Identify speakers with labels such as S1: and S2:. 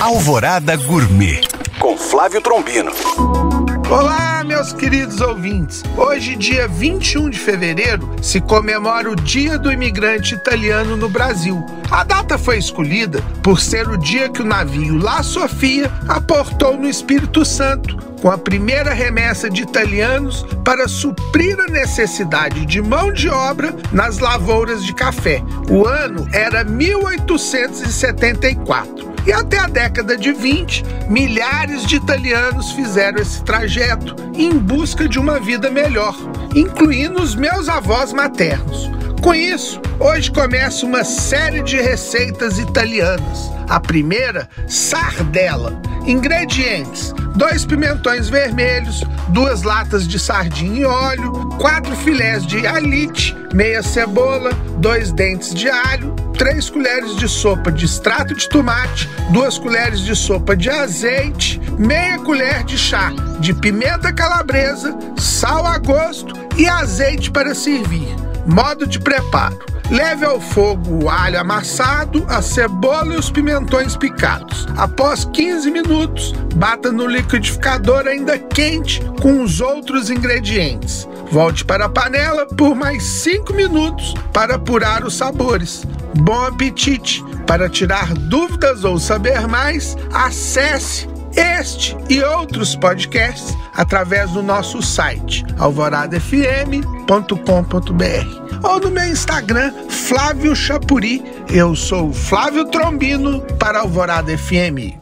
S1: Alvorada Gourmet com Flávio Trombino.
S2: Olá, meus queridos ouvintes. Hoje, dia 21 de fevereiro, se comemora o Dia do Imigrante Italiano no Brasil. A data foi escolhida por ser o dia que o navio La Sofia aportou no Espírito Santo, com a primeira remessa de italianos para suprir a necessidade de mão de obra nas lavouras de café. O ano era 1874. E até a década de 20, milhares de italianos fizeram esse trajeto em busca de uma vida melhor, incluindo os meus avós maternos. Com isso, hoje começa uma série de receitas italianas. A primeira, sardela. Ingredientes: dois pimentões vermelhos, duas latas de sardinha e óleo, quatro filés de alite, meia cebola, dois dentes de alho, três colheres de sopa de extrato de tomate, duas colheres de sopa de azeite, meia colher de chá de pimenta calabresa, sal a gosto e azeite para servir. Modo de preparo: leve ao fogo o alho amassado, a cebola e os pimentões picados. Após 15 minutos, bata no liquidificador ainda quente com os outros ingredientes. Volte para a panela por mais 5 minutos para apurar os sabores. Bom apetite! Para tirar dúvidas ou saber mais, acesse este e outros podcasts através do nosso site alvoradafm.com.br ou no meu Instagram Flávio Chapuri. Eu sou Flávio Trombino para Alvorada FM.